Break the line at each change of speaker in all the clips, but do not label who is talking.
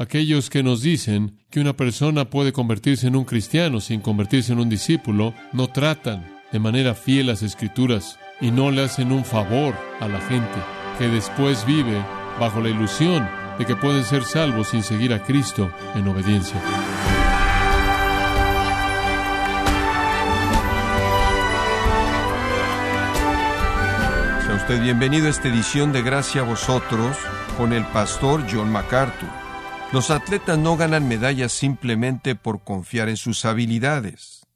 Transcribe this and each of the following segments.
Aquellos que nos dicen que una persona puede convertirse en un cristiano sin convertirse en un discípulo, no tratan de manera fiel las escrituras y no le hacen un favor a la gente que después vive bajo la ilusión de que pueden ser salvos sin seguir a Cristo en obediencia.
Sea usted bienvenido a esta edición de Gracia a vosotros con el pastor John MacArthur. Los atletas no ganan medallas simplemente por confiar en sus habilidades.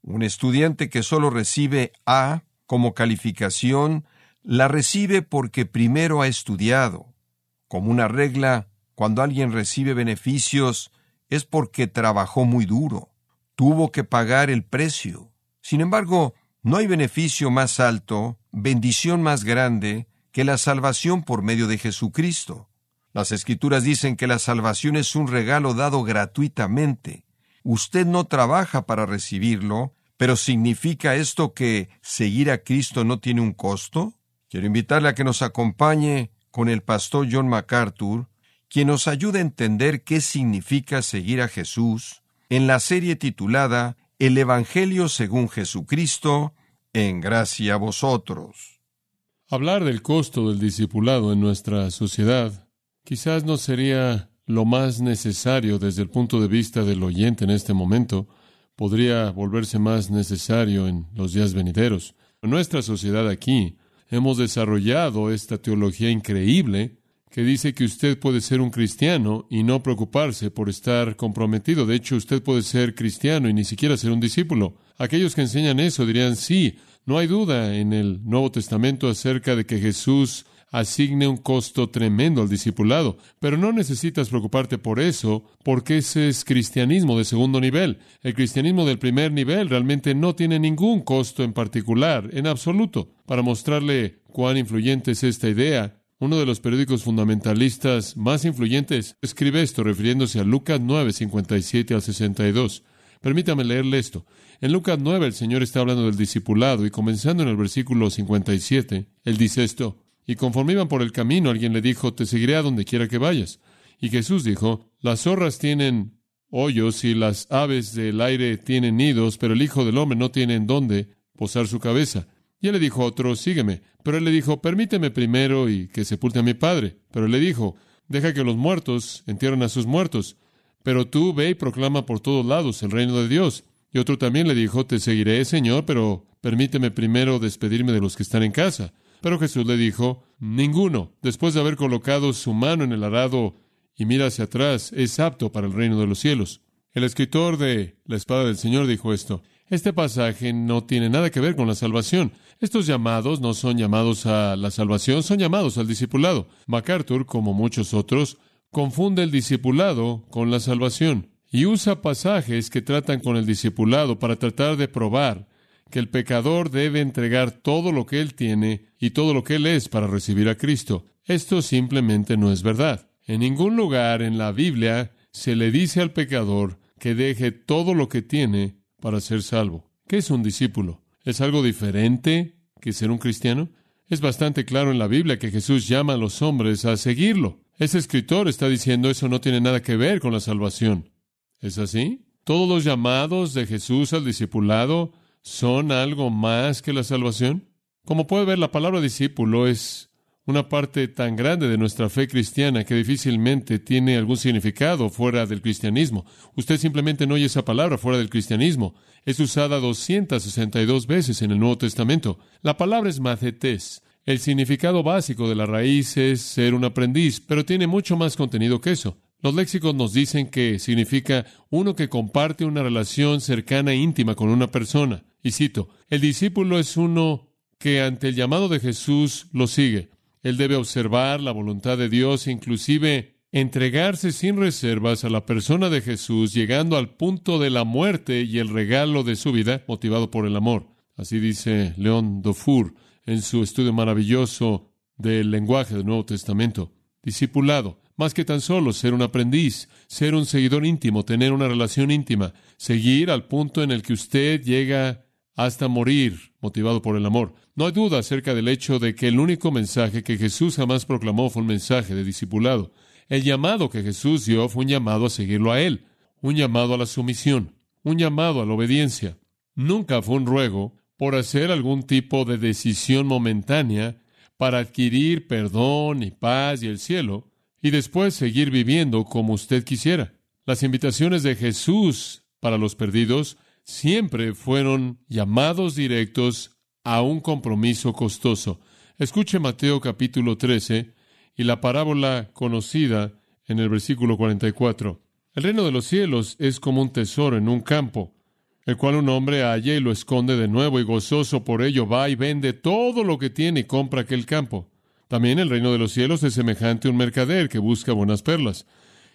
Un estudiante que solo recibe A como calificación la recibe porque primero ha estudiado. Como una regla, cuando alguien recibe beneficios es porque trabajó muy duro, tuvo que pagar el precio. Sin embargo, no hay beneficio más alto, bendición más grande, que la salvación por medio de Jesucristo. Las escrituras dicen que la salvación es un regalo dado gratuitamente. Usted no trabaja para recibirlo, pero ¿significa esto que seguir a Cristo no tiene un costo? Quiero invitarle a que nos acompañe con el pastor John MacArthur, quien nos ayuda a entender qué significa seguir a Jesús en la serie titulada El Evangelio según Jesucristo, en gracia a vosotros.
Hablar del costo del discipulado en nuestra sociedad quizás no sería lo más necesario desde el punto de vista del oyente en este momento, podría volverse más necesario en los días venideros. En nuestra sociedad aquí hemos desarrollado esta teología increíble que dice que usted puede ser un cristiano y no preocuparse por estar comprometido. De hecho, usted puede ser cristiano y ni siquiera ser un discípulo. Aquellos que enseñan eso dirían, sí, no hay duda en el Nuevo Testamento acerca de que Jesús asigne un costo tremendo al discipulado, pero no necesitas preocuparte por eso, porque ese es cristianismo de segundo nivel. El cristianismo del primer nivel realmente no tiene ningún costo en particular, en absoluto. Para mostrarle cuán influyente es esta idea, uno de los periódicos fundamentalistas más influyentes escribe esto refiriéndose a Lucas 9, 57 al 62. Permítame leerle esto. En Lucas 9 el Señor está hablando del discipulado y comenzando en el versículo 57, Él dice esto, y conforme iban por el camino, alguien le dijo, te seguiré a donde quiera que vayas. Y Jesús dijo, las zorras tienen hoyos y las aves del aire tienen nidos, pero el Hijo del Hombre no tiene en dónde posar su cabeza. Y él le dijo a otro, sígueme. Pero él le dijo, permíteme primero y que sepulte a mi padre. Pero él le dijo, deja que los muertos entierren a sus muertos. Pero tú ve y proclama por todos lados el reino de Dios. Y otro también le dijo, te seguiré, Señor, pero permíteme primero despedirme de los que están en casa. Pero Jesús le dijo, ninguno, después de haber colocado su mano en el arado y mira hacia atrás, es apto para el reino de los cielos. El escritor de La espada del Señor dijo esto. Este pasaje no tiene nada que ver con la salvación. Estos llamados no son llamados a la salvación, son llamados al discipulado. MacArthur, como muchos otros, confunde el discipulado con la salvación y usa pasajes que tratan con el discipulado para tratar de probar que el pecador debe entregar todo lo que él tiene y todo lo que él es para recibir a Cristo. Esto simplemente no es verdad. En ningún lugar en la Biblia se le dice al pecador que deje todo lo que tiene para ser salvo. ¿Qué es un discípulo? ¿Es algo diferente que ser un cristiano? Es bastante claro en la Biblia que Jesús llama a los hombres a seguirlo. Ese escritor está diciendo eso no tiene nada que ver con la salvación. ¿Es así? ¿Todos los llamados de Jesús al discipulado son algo más que la salvación? Como puede ver, la palabra discípulo es una parte tan grande de nuestra fe cristiana que difícilmente tiene algún significado fuera del cristianismo. Usted simplemente no oye esa palabra fuera del cristianismo. Es usada 262 veces en el Nuevo Testamento. La palabra es macetes. El significado básico de la raíz es ser un aprendiz, pero tiene mucho más contenido que eso. Los léxicos nos dicen que significa uno que comparte una relación cercana e íntima con una persona. Y cito, el discípulo es uno que ante el llamado de Jesús lo sigue. Él debe observar la voluntad de Dios inclusive entregarse sin reservas a la persona de Jesús, llegando al punto de la muerte y el regalo de su vida, motivado por el amor. Así dice León Dufour en su estudio maravilloso del lenguaje del Nuevo Testamento. Discipulado, más que tan solo ser un aprendiz, ser un seguidor íntimo, tener una relación íntima, seguir al punto en el que usted llega hasta morir, motivado por el amor. No hay duda acerca del hecho de que el único mensaje que Jesús jamás proclamó fue un mensaje de discipulado. El llamado que Jesús dio fue un llamado a seguirlo a Él, un llamado a la sumisión, un llamado a la obediencia. Nunca fue un ruego por hacer algún tipo de decisión momentánea para adquirir perdón y paz y el cielo, y después seguir viviendo como usted quisiera. Las invitaciones de Jesús para los perdidos siempre fueron llamados directos a un compromiso costoso. Escuche Mateo capítulo 13 y la parábola conocida en el versículo 44. El reino de los cielos es como un tesoro en un campo, el cual un hombre halla y lo esconde de nuevo y gozoso por ello va y vende todo lo que tiene y compra aquel campo. También el reino de los cielos es semejante a un mercader que busca buenas perlas,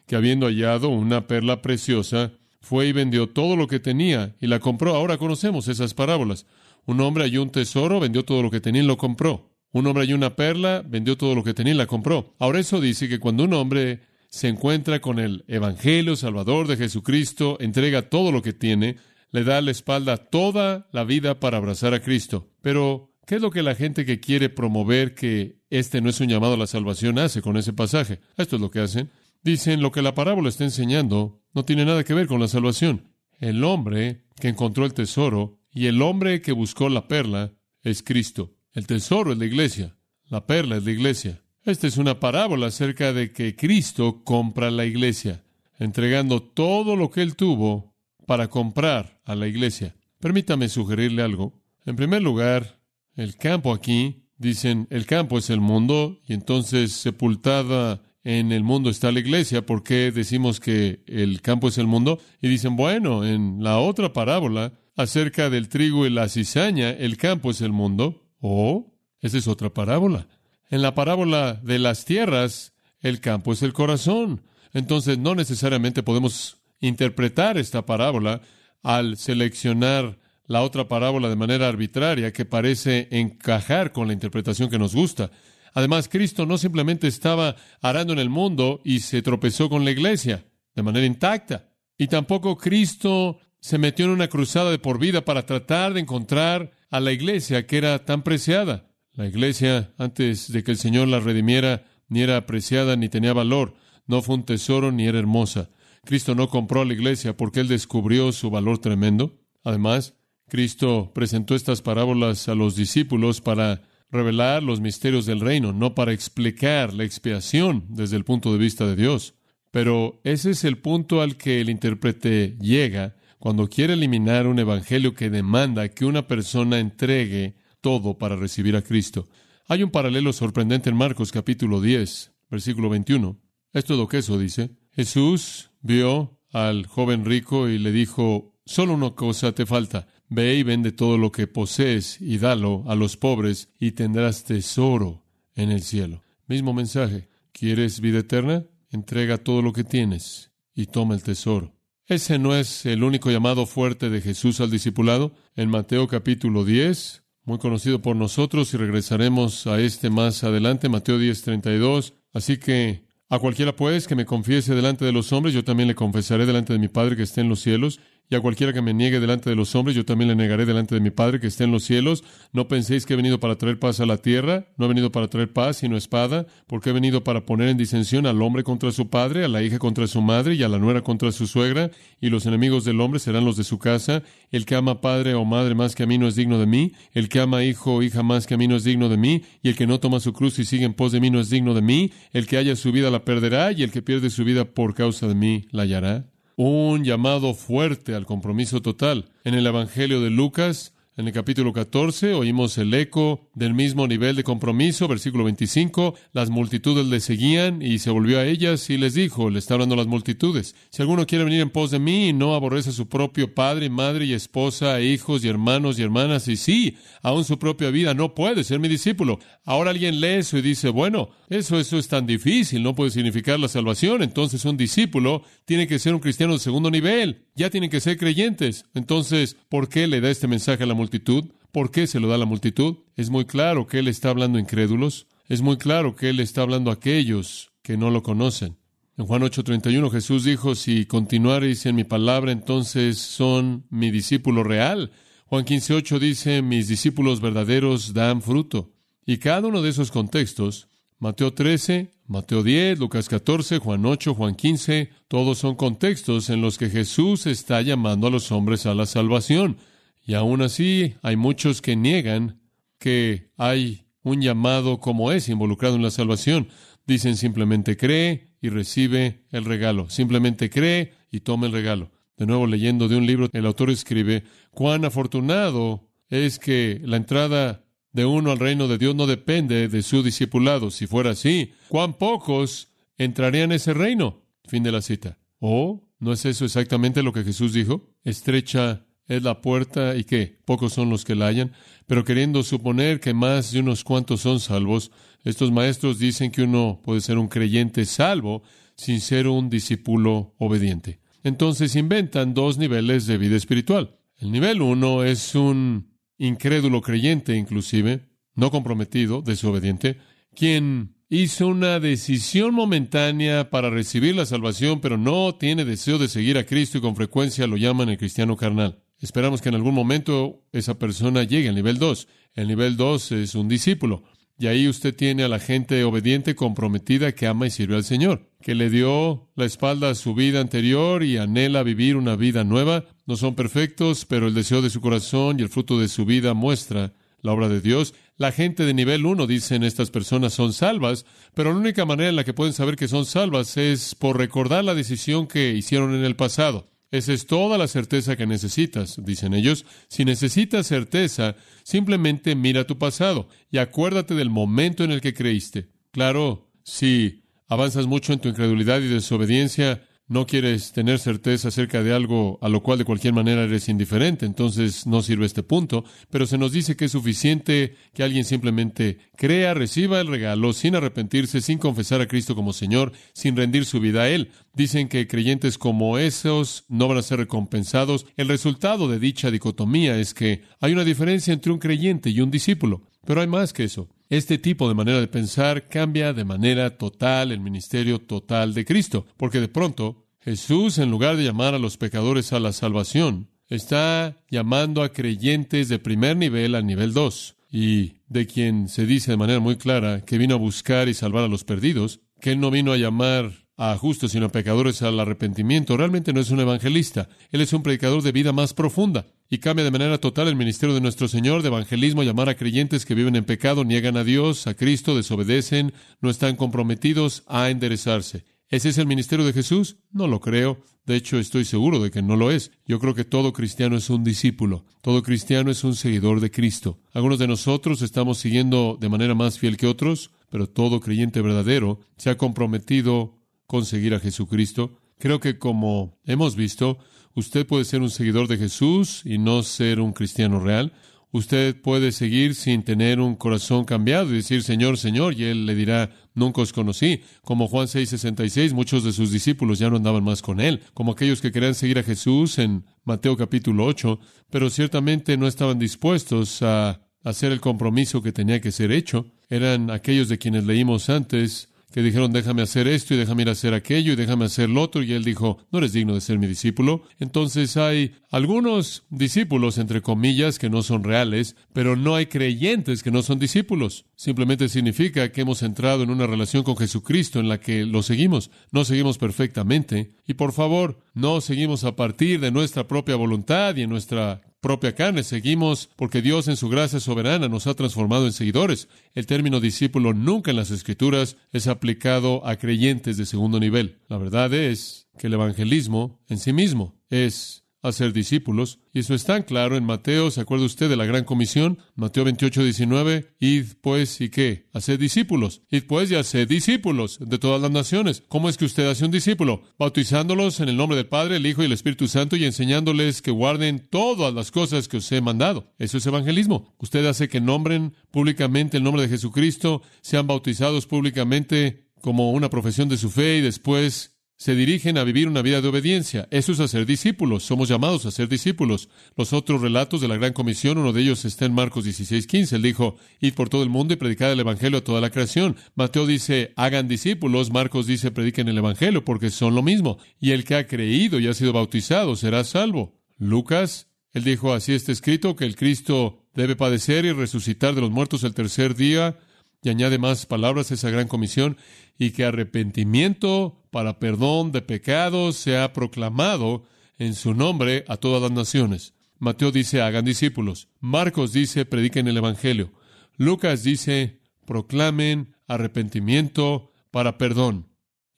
que habiendo hallado una perla preciosa, fue y vendió todo lo que tenía y la compró. Ahora conocemos esas parábolas. Un hombre halló un tesoro, vendió todo lo que tenía y lo compró. Un hombre halló una perla, vendió todo lo que tenía y la compró. Ahora eso dice que cuando un hombre se encuentra con el Evangelio Salvador de Jesucristo, entrega todo lo que tiene, le da la espalda toda la vida para abrazar a Cristo. Pero, ¿qué es lo que la gente que quiere promover que este no es un llamado a la salvación hace con ese pasaje? Esto es lo que hacen. Dicen lo que la parábola está enseñando no tiene nada que ver con la salvación. El hombre que encontró el tesoro y el hombre que buscó la perla es Cristo. El tesoro es la iglesia. La perla es la iglesia. Esta es una parábola acerca de que Cristo compra la iglesia, entregando todo lo que él tuvo para comprar a la iglesia. Permítame sugerirle algo. En primer lugar, el campo aquí, dicen, el campo es el mundo, y entonces sepultada en el mundo está la iglesia. ¿Por qué decimos que el campo es el mundo? Y dicen, bueno, en la otra parábola, acerca del trigo y la cizaña, el campo es el mundo. Oh, esa es otra parábola. En la parábola de las tierras, el campo es el corazón. Entonces, no necesariamente podemos interpretar esta parábola al seleccionar la otra parábola de manera arbitraria que parece encajar con la interpretación que nos gusta. Además, Cristo no simplemente estaba arando en el mundo y se tropezó con la iglesia de manera intacta. Y tampoco Cristo se metió en una cruzada de por vida para tratar de encontrar a la iglesia que era tan preciada. La iglesia, antes de que el Señor la redimiera, ni era apreciada ni tenía valor, no fue un tesoro ni era hermosa. Cristo no compró a la iglesia porque Él descubrió su valor tremendo. Además, Cristo presentó estas parábolas a los discípulos para revelar los misterios del reino, no para explicar la expiación desde el punto de vista de Dios. Pero ese es el punto al que el intérprete llega cuando quiere eliminar un evangelio que demanda que una persona entregue todo para recibir a Cristo. Hay un paralelo sorprendente en Marcos capítulo 10, versículo 21. Esto es lo que eso dice. Jesús vio al joven rico y le dijo, solo una cosa te falta. Ve y vende todo lo que posees y dalo a los pobres y tendrás tesoro en el cielo. Mismo mensaje. ¿Quieres vida eterna? Entrega todo lo que tienes y toma el tesoro. Ese no es el único llamado fuerte de Jesús al discipulado. En Mateo capítulo 10, muy conocido por nosotros, y regresaremos a este más adelante, Mateo 10, 32. Así que a cualquiera pues que me confiese delante de los hombres, yo también le confesaré delante de mi Padre que esté en los cielos. Y a cualquiera que me niegue delante de los hombres, yo también le negaré delante de mi Padre que esté en los cielos. No penséis que he venido para traer paz a la tierra. No he venido para traer paz, sino espada, porque he venido para poner en disensión al hombre contra su padre, a la hija contra su madre y a la nuera contra su suegra. Y los enemigos del hombre serán los de su casa. El que ama padre o madre más que a mí no es digno de mí. El que ama hijo o hija más que a mí no es digno de mí. Y el que no toma su cruz y sigue en pos de mí no es digno de mí. El que haya su vida la perderá y el que pierde su vida por causa de mí la hallará un llamado fuerte al compromiso total. En el Evangelio de Lucas, en el capítulo 14 oímos el eco del mismo nivel de compromiso, versículo 25, las multitudes le seguían y se volvió a ellas y les dijo, le está hablando a las multitudes, si alguno quiere venir en pos de mí y no aborrece a su propio padre, madre y esposa, e hijos y hermanos y hermanas, y sí, aún su propia vida, no puede ser mi discípulo. Ahora alguien lee eso y dice, bueno, eso, eso es tan difícil, no puede significar la salvación, entonces un discípulo tiene que ser un cristiano de segundo nivel, ya tienen que ser creyentes. Entonces, ¿por qué le da este mensaje a la multitud? ¿Por qué se lo da a la multitud? Es muy claro que Él está hablando a incrédulos. Es muy claro que Él está hablando a aquellos que no lo conocen. En Juan 8:31 Jesús dijo, si continuareis en mi palabra, entonces son mi discípulo real. Juan 15:8 dice, mis discípulos verdaderos dan fruto. Y cada uno de esos contextos, Mateo 13, Mateo 10, Lucas 14, Juan 8, Juan 15, todos son contextos en los que Jesús está llamando a los hombres a la salvación. Y aún así hay muchos que niegan que hay un llamado como es involucrado en la salvación. Dicen simplemente cree y recibe el regalo. Simplemente cree y toma el regalo. De nuevo, leyendo de un libro, el autor escribe, cuán afortunado es que la entrada de uno al reino de Dios no depende de su discipulado. Si fuera así, cuán pocos entrarían en ese reino. Fin de la cita. ¿O no es eso exactamente lo que Jesús dijo? Estrecha es la puerta y que pocos son los que la hallan, pero queriendo suponer que más de unos cuantos son salvos, estos maestros dicen que uno puede ser un creyente salvo sin ser un discípulo obediente. Entonces inventan dos niveles de vida espiritual. El nivel uno es un incrédulo creyente, inclusive, no comprometido, desobediente, quien hizo una decisión momentánea para recibir la salvación, pero no tiene deseo de seguir a Cristo y con frecuencia lo llaman el cristiano carnal. Esperamos que en algún momento esa persona llegue al nivel 2. El nivel 2 es un discípulo. Y ahí usted tiene a la gente obediente, comprometida, que ama y sirve al Señor, que le dio la espalda a su vida anterior y anhela vivir una vida nueva. No son perfectos, pero el deseo de su corazón y el fruto de su vida muestra la obra de Dios. La gente de nivel 1 dicen estas personas son salvas, pero la única manera en la que pueden saber que son salvas es por recordar la decisión que hicieron en el pasado. Esa es toda la certeza que necesitas, dicen ellos. Si necesitas certeza, simplemente mira tu pasado y acuérdate del momento en el que creíste. Claro, si avanzas mucho en tu incredulidad y desobediencia, no quieres tener certeza acerca de algo a lo cual de cualquier manera eres indiferente, entonces no sirve este punto, pero se nos dice que es suficiente que alguien simplemente crea, reciba el regalo sin arrepentirse, sin confesar a Cristo como Señor, sin rendir su vida a Él. Dicen que creyentes como esos no van a ser recompensados. El resultado de dicha dicotomía es que hay una diferencia entre un creyente y un discípulo, pero hay más que eso. Este tipo de manera de pensar cambia de manera total el ministerio total de Cristo, porque de pronto Jesús, en lugar de llamar a los pecadores a la salvación, está llamando a creyentes de primer nivel al nivel 2, y de quien se dice de manera muy clara que vino a buscar y salvar a los perdidos, que Él no vino a llamar a justos sino a pecadores al arrepentimiento, realmente no es un evangelista, Él es un predicador de vida más profunda y cambia de manera total el ministerio de nuestro Señor de evangelismo, llamar a creyentes que viven en pecado, niegan a Dios, a Cristo, desobedecen, no están comprometidos a enderezarse. ¿Ese es el ministerio de Jesús? No lo creo. De hecho, estoy seguro de que no lo es. Yo creo que todo cristiano es un discípulo. Todo cristiano es un seguidor de Cristo. Algunos de nosotros estamos siguiendo de manera más fiel que otros, pero todo creyente verdadero se ha comprometido con seguir a Jesucristo. Creo que como hemos visto, Usted puede ser un seguidor de Jesús y no ser un cristiano real. Usted puede seguir sin tener un corazón cambiado y decir, Señor, Señor, y Él le dirá, nunca os conocí. Como Juan 6:66, muchos de sus discípulos ya no andaban más con Él, como aquellos que querían seguir a Jesús en Mateo capítulo 8, pero ciertamente no estaban dispuestos a hacer el compromiso que tenía que ser hecho. Eran aquellos de quienes leímos antes, que dijeron, déjame hacer esto y déjame ir a hacer aquello y déjame hacer lo otro, y él dijo, no eres digno de ser mi discípulo. Entonces hay algunos discípulos, entre comillas, que no son reales, pero no hay creyentes que no son discípulos. Simplemente significa que hemos entrado en una relación con Jesucristo en la que lo seguimos, no seguimos perfectamente, y por favor, no seguimos a partir de nuestra propia voluntad y en nuestra propia carne, seguimos porque Dios en su gracia soberana nos ha transformado en seguidores. El término discípulo nunca en las Escrituras es aplicado a creyentes de segundo nivel. La verdad es que el evangelismo en sí mismo es a ser discípulos. Y eso es tan claro en Mateo, ¿se acuerda usted de la gran comisión? Mateo 28, 19, id pues y qué, haced discípulos. Id pues y haced discípulos de todas las naciones. ¿Cómo es que usted hace un discípulo? Bautizándolos en el nombre del Padre, el Hijo y el Espíritu Santo y enseñándoles que guarden todas las cosas que os he mandado. Eso es evangelismo. Usted hace que nombren públicamente el nombre de Jesucristo, sean bautizados públicamente como una profesión de su fe y después se dirigen a vivir una vida de obediencia. Eso es hacer discípulos. Somos llamados a ser discípulos. Los otros relatos de la Gran Comisión, uno de ellos está en Marcos 16, 15. Él dijo, id por todo el mundo y predicad el Evangelio a toda la creación. Mateo dice, hagan discípulos. Marcos dice, prediquen el Evangelio, porque son lo mismo. Y el que ha creído y ha sido bautizado será salvo. Lucas, él dijo, así está escrito, que el Cristo debe padecer y resucitar de los muertos el tercer día Y añade más palabras a esa gran comisión, y que arrepentimiento para perdón de pecados sea proclamado en su nombre a todas las naciones. Mateo dice, hagan discípulos. Marcos dice, prediquen el Evangelio. Lucas dice, proclamen arrepentimiento para perdón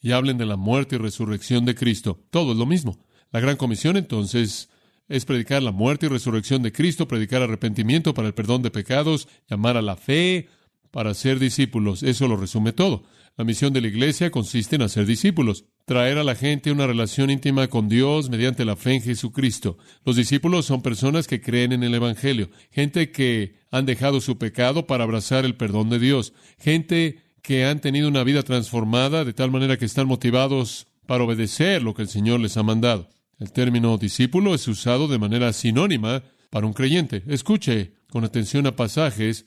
y hablen de la muerte y resurrección de Cristo. Todo es lo mismo. La gran comisión entonces es predicar la muerte y resurrección de Cristo, predicar arrepentimiento para el perdón de pecados, llamar a la fe para ser discípulos. Eso lo resume todo. La misión de la iglesia consiste en hacer discípulos, traer a la gente una relación íntima con Dios mediante la fe en Jesucristo. Los discípulos son personas que creen en el Evangelio, gente que han dejado su pecado para abrazar el perdón de Dios, gente que han tenido una vida transformada de tal manera que están motivados para obedecer lo que el Señor les ha mandado. El término discípulo es usado de manera sinónima para un creyente. Escuche con atención a pasajes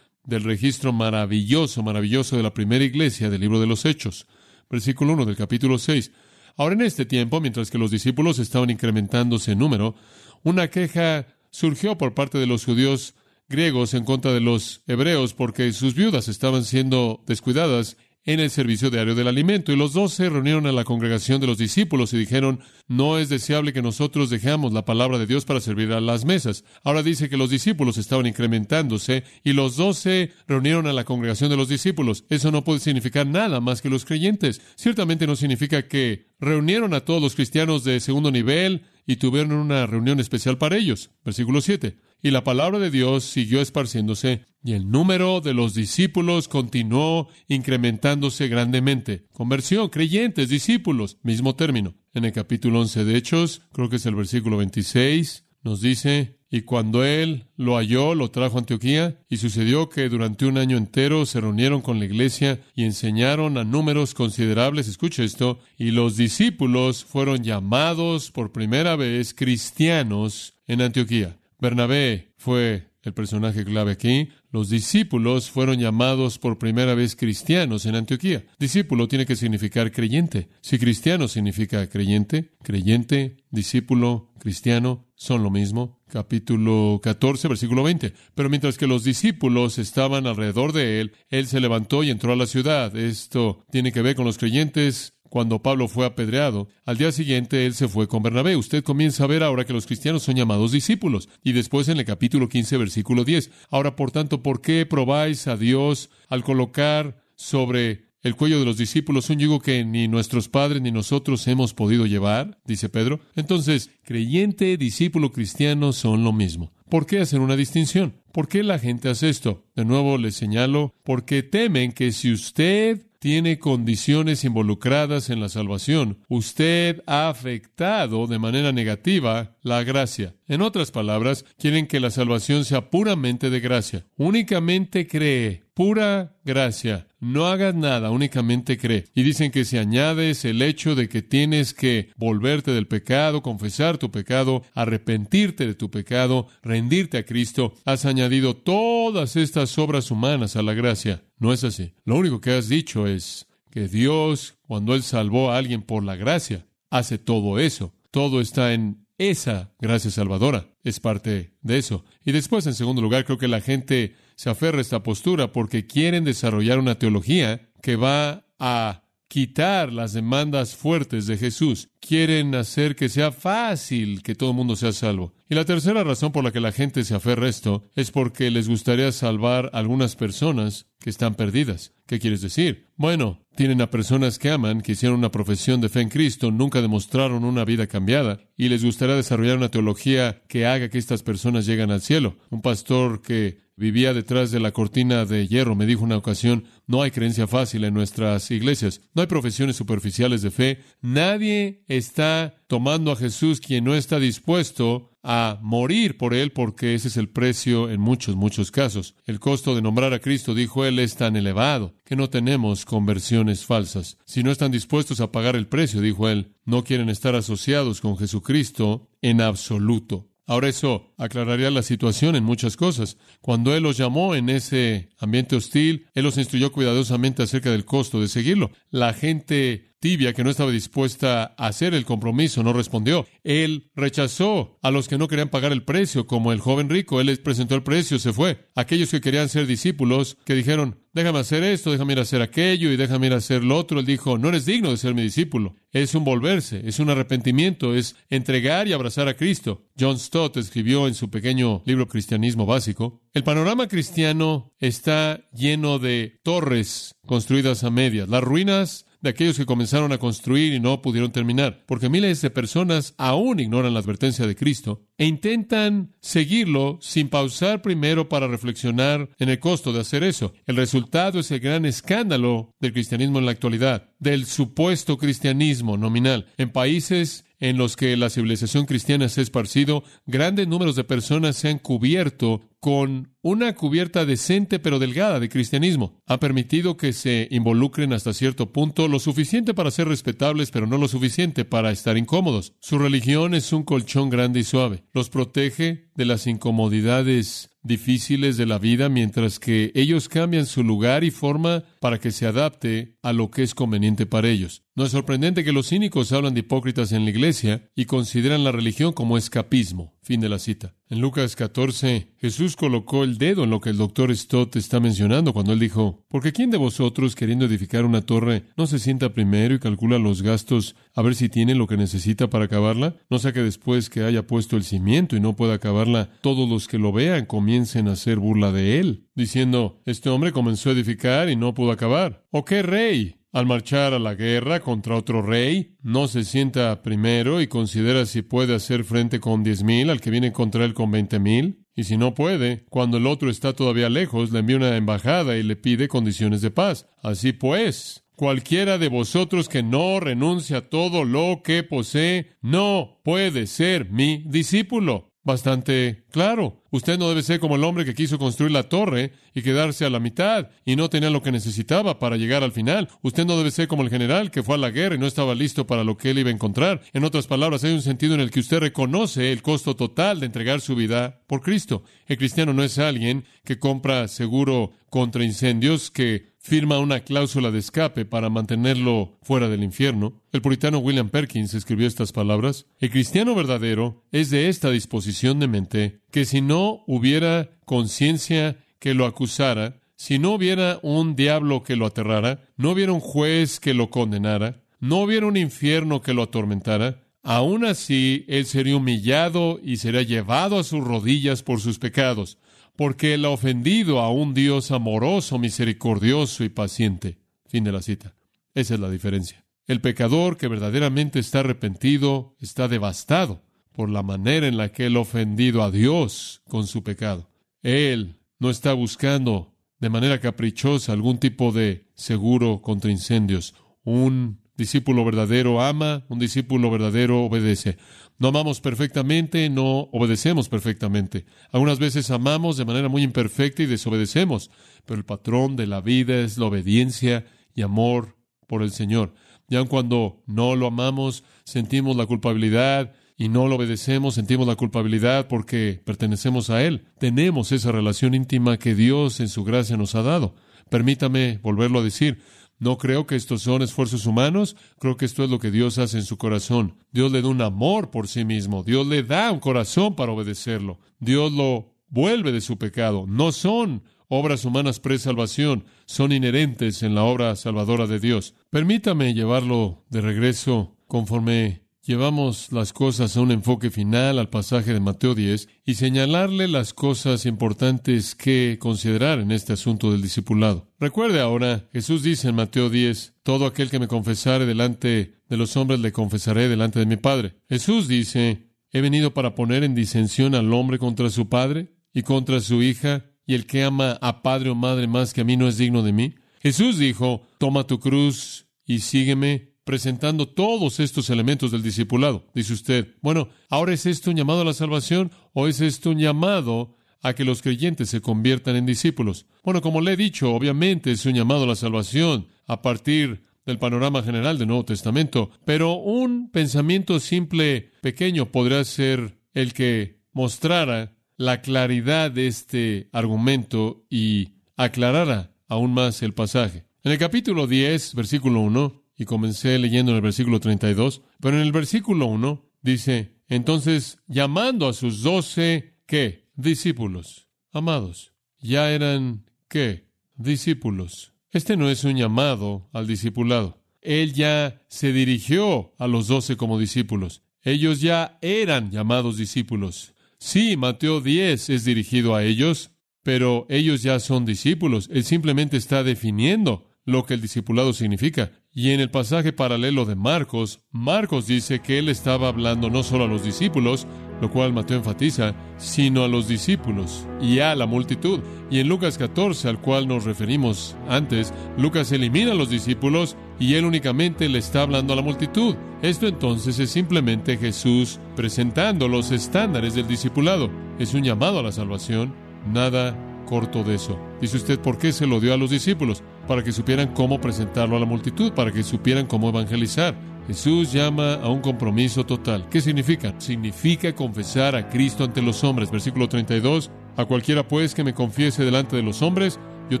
del registro maravilloso, maravilloso de la primera iglesia del libro de los Hechos, versículo 1 del capítulo 6. Ahora en este tiempo, mientras que los discípulos estaban incrementándose en número, una queja surgió por parte de los judíos griegos en contra de los hebreos porque sus viudas estaban siendo descuidadas en el servicio diario del alimento. Y los dos se reunieron a la congregación de los discípulos y dijeron, no es deseable que nosotros dejemos la palabra de Dios para servir a las mesas. Ahora dice que los discípulos estaban incrementándose y los dos se reunieron a la congregación de los discípulos. Eso no puede significar nada más que los creyentes. Ciertamente no significa que reunieron a todos los cristianos de segundo nivel y tuvieron una reunión especial para ellos. Versículo 7. Y la palabra de Dios siguió esparciéndose, y el número de los discípulos continuó incrementándose grandemente. Conversión, creyentes, discípulos, mismo término. En el capítulo 11 de Hechos, creo que es el versículo 26, nos dice, y cuando él lo halló, lo trajo a Antioquía, y sucedió que durante un año entero se reunieron con la iglesia y enseñaron a números considerables, escuche esto, y los discípulos fueron llamados por primera vez cristianos en Antioquía. Bernabé fue el personaje clave aquí. Los discípulos fueron llamados por primera vez cristianos en Antioquía. Discípulo tiene que significar creyente. Si cristiano significa creyente, creyente, discípulo, cristiano, son lo mismo. Capítulo 14, versículo 20. Pero mientras que los discípulos estaban alrededor de él, él se levantó y entró a la ciudad. Esto tiene que ver con los creyentes cuando Pablo fue apedreado. Al día siguiente él se fue con Bernabé. Usted comienza a ver ahora que los cristianos son llamados discípulos. Y después en el capítulo 15, versículo 10. Ahora, por tanto, ¿por qué probáis a Dios al colocar sobre el cuello de los discípulos un yugo que ni nuestros padres ni nosotros hemos podido llevar? Dice Pedro. Entonces, creyente, discípulo, cristiano son lo mismo. ¿Por qué hacer una distinción? ¿Por qué la gente hace esto? De nuevo les señalo, porque temen que si usted tiene condiciones involucradas en la salvación. Usted ha afectado de manera negativa la gracia. En otras palabras, quieren que la salvación sea puramente de gracia. Únicamente cree, pura gracia. No hagas nada, únicamente cree. Y dicen que si añades el hecho de que tienes que volverte del pecado, confesar tu pecado, arrepentirte de tu pecado, rendirte a Cristo, has añadido todas estas obras humanas a la gracia. No es así. Lo único que has dicho es que Dios, cuando Él salvó a alguien por la gracia, hace todo eso. Todo está en esa gracia salvadora. Es parte de eso. Y después, en segundo lugar, creo que la gente se aferra a esta postura porque quieren desarrollar una teología que va a quitar las demandas fuertes de Jesús. Quieren hacer que sea fácil que todo el mundo sea salvo. Y la tercera razón por la que la gente se aferra a esto es porque les gustaría salvar a algunas personas que están perdidas. ¿Qué quieres decir? Bueno, tienen a personas que aman, que hicieron una profesión de fe en Cristo, nunca demostraron una vida cambiada, y les gustaría desarrollar una teología que haga que estas personas lleguen al cielo. Un pastor que vivía detrás de la cortina de hierro, me dijo una ocasión, no hay creencia fácil en nuestras iglesias, no hay profesiones superficiales de fe, nadie está tomando a Jesús quien no está dispuesto a morir por él porque ese es el precio en muchos, muchos casos. El costo de nombrar a Cristo, dijo él, es tan elevado que no tenemos conversiones falsas. Si no están dispuestos a pagar el precio, dijo él, no quieren estar asociados con Jesucristo en absoluto. Ahora eso aclararía la situación en muchas cosas. Cuando Él los llamó en ese ambiente hostil, Él los instruyó cuidadosamente acerca del costo de seguirlo. La gente tibia, que no estaba dispuesta a hacer el compromiso, no respondió. Él rechazó a los que no querían pagar el precio, como el joven rico. Él les presentó el precio, se fue. Aquellos que querían ser discípulos, que dijeron, déjame hacer esto, déjame ir a hacer aquello y déjame ir a hacer lo otro. Él dijo, no eres digno de ser mi discípulo. Es un volverse, es un arrepentimiento, es entregar y abrazar a Cristo. John Stott escribió en su pequeño libro Cristianismo Básico, el panorama cristiano está lleno de torres construidas a medias. Las ruinas de aquellos que comenzaron a construir y no pudieron terminar, porque miles de personas aún ignoran la advertencia de Cristo e intentan seguirlo sin pausar primero para reflexionar en el costo de hacer eso. El resultado es el gran escándalo del cristianismo en la actualidad, del supuesto cristianismo nominal. En países en los que la civilización cristiana se ha esparcido, grandes números de personas se han cubierto con una cubierta decente pero delgada de cristianismo. Ha permitido que se involucren hasta cierto punto lo suficiente para ser respetables, pero no lo suficiente para estar incómodos. Su religión es un colchón grande y suave. Los protege de las incomodidades difíciles de la vida, mientras que ellos cambian su lugar y forma para que se adapte a lo que es conveniente para ellos. No es sorprendente que los cínicos hablan de hipócritas en la iglesia y consideran la religión como escapismo. Fin de la cita. En Lucas 14, Jesús colocó el dedo en lo que el doctor Stott está mencionando cuando él dijo, porque ¿quién de vosotros queriendo edificar una torre no se sienta primero y calcula los gastos a ver si tiene lo que necesita para acabarla? No sea que después que haya puesto el cimiento y no pueda acabarla, todos los que lo vean comiencen a hacer burla de él, diciendo, este hombre comenzó a edificar y no pudo acabar. ¿O qué rey? al marchar a la guerra contra otro rey, no se sienta primero y considera si puede hacer frente con diez mil al que viene contra él con veinte mil. Y si no puede, cuando el otro está todavía lejos, le envía una embajada y le pide condiciones de paz. Así pues, cualquiera de vosotros que no renuncie a todo lo que posee, no puede ser mi discípulo bastante claro. Usted no debe ser como el hombre que quiso construir la torre y quedarse a la mitad y no tenía lo que necesitaba para llegar al final. Usted no debe ser como el general que fue a la guerra y no estaba listo para lo que él iba a encontrar. En otras palabras, hay un sentido en el que usted reconoce el costo total de entregar su vida por Cristo. El cristiano no es alguien que compra seguro contra incendios, que firma una cláusula de escape para mantenerlo fuera del infierno. El puritano William Perkins escribió estas palabras. El cristiano verdadero es de esta disposición de mente que si no hubiera conciencia que lo acusara, si no hubiera un diablo que lo aterrara, no hubiera un juez que lo condenara, no hubiera un infierno que lo atormentara, aún así él sería humillado y sería llevado a sus rodillas por sus pecados porque él ha ofendido a un Dios amoroso, misericordioso y paciente. Fin de la cita. Esa es la diferencia. El pecador que verdaderamente está arrepentido está devastado por la manera en la que él ha ofendido a Dios con su pecado. Él no está buscando de manera caprichosa algún tipo de seguro contra incendios. Un discípulo verdadero ama, un discípulo verdadero obedece. No amamos perfectamente, no obedecemos perfectamente. Algunas veces amamos de manera muy imperfecta y desobedecemos, pero el patrón de la vida es la obediencia y amor por el Señor. Y aun cuando no lo amamos, sentimos la culpabilidad y no lo obedecemos, sentimos la culpabilidad porque pertenecemos a Él. Tenemos esa relación íntima que Dios en su gracia nos ha dado. Permítame volverlo a decir. No creo que estos son esfuerzos humanos, creo que esto es lo que Dios hace en su corazón. Dios le da un amor por sí mismo, Dios le da un corazón para obedecerlo, Dios lo vuelve de su pecado. No son obras humanas pre-salvación, son inherentes en la obra salvadora de Dios. Permítame llevarlo de regreso conforme llevamos las cosas a un enfoque final al pasaje de Mateo 10 y señalarle las cosas importantes que considerar en este asunto del discipulado. Recuerde ahora, Jesús dice en Mateo 10, todo aquel que me confesare delante de los hombres le confesaré delante de mi Padre. Jesús dice, he venido para poner en disensión al hombre contra su padre y contra su hija, y el que ama a padre o madre más que a mí no es digno de mí. Jesús dijo, toma tu cruz y sígueme presentando todos estos elementos del discipulado. Dice usted, bueno, ¿ahora es esto un llamado a la salvación o es esto un llamado a que los creyentes se conviertan en discípulos? Bueno, como le he dicho, obviamente es un llamado a la salvación a partir del panorama general del Nuevo Testamento, pero un pensamiento simple, pequeño, podría ser el que mostrara la claridad de este argumento y aclarara aún más el pasaje. En el capítulo 10, versículo 1, y comencé leyendo en el versículo 32, pero en el versículo 1 dice, entonces llamando a sus doce, ¿qué? Discípulos. Amados, ya eran, ¿qué? Discípulos. Este no es un llamado al discipulado. Él ya se dirigió a los doce como discípulos. Ellos ya eran llamados discípulos. Sí, Mateo 10 es dirigido a ellos, pero ellos ya son discípulos. Él simplemente está definiendo lo que el discipulado significa. Y en el pasaje paralelo de Marcos, Marcos dice que él estaba hablando no solo a los discípulos, lo cual Mateo enfatiza, sino a los discípulos y a la multitud. Y en Lucas 14, al cual nos referimos antes, Lucas elimina a los discípulos y él únicamente le está hablando a la multitud. Esto entonces es simplemente Jesús presentando los estándares del discipulado. Es un llamado a la salvación, nada corto de eso. Dice usted, ¿por qué se lo dio a los discípulos? Para que supieran cómo presentarlo a la multitud, para que supieran cómo evangelizar. Jesús llama a un compromiso total. ¿Qué significa? Significa confesar a Cristo ante los hombres. Versículo 32. A cualquiera pues que me confiese delante de los hombres, yo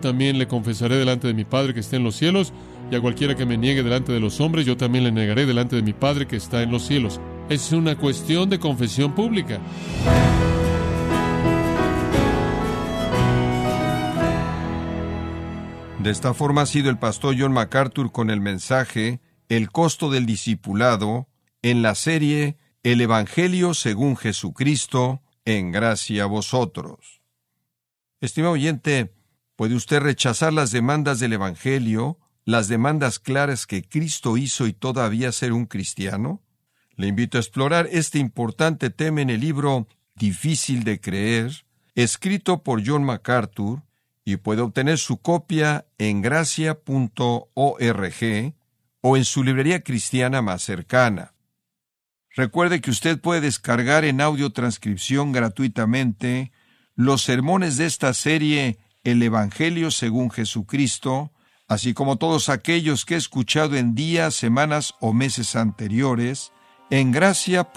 también le confesaré delante de mi Padre que está en los cielos, y a cualquiera que me niegue delante de los hombres, yo también le negaré delante de mi Padre que está en los cielos. Es una cuestión de confesión pública.
De esta forma ha sido el pastor John MacArthur con el mensaje El costo del discipulado en la serie El Evangelio según Jesucristo, en gracia a vosotros. Estimado oyente, ¿puede usted rechazar las demandas del Evangelio, las demandas claras que Cristo hizo y todavía ser un cristiano? Le invito a explorar este importante tema en el libro Difícil de creer, escrito por John MacArthur, y puede obtener su copia en gracia.org o en su librería cristiana más cercana. Recuerde que usted puede descargar en audio transcripción gratuitamente los sermones de esta serie El Evangelio según Jesucristo, así como todos aquellos que he escuchado en días, semanas o meses anteriores en gracia.org.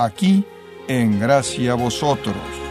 aquí en gracia vosotros.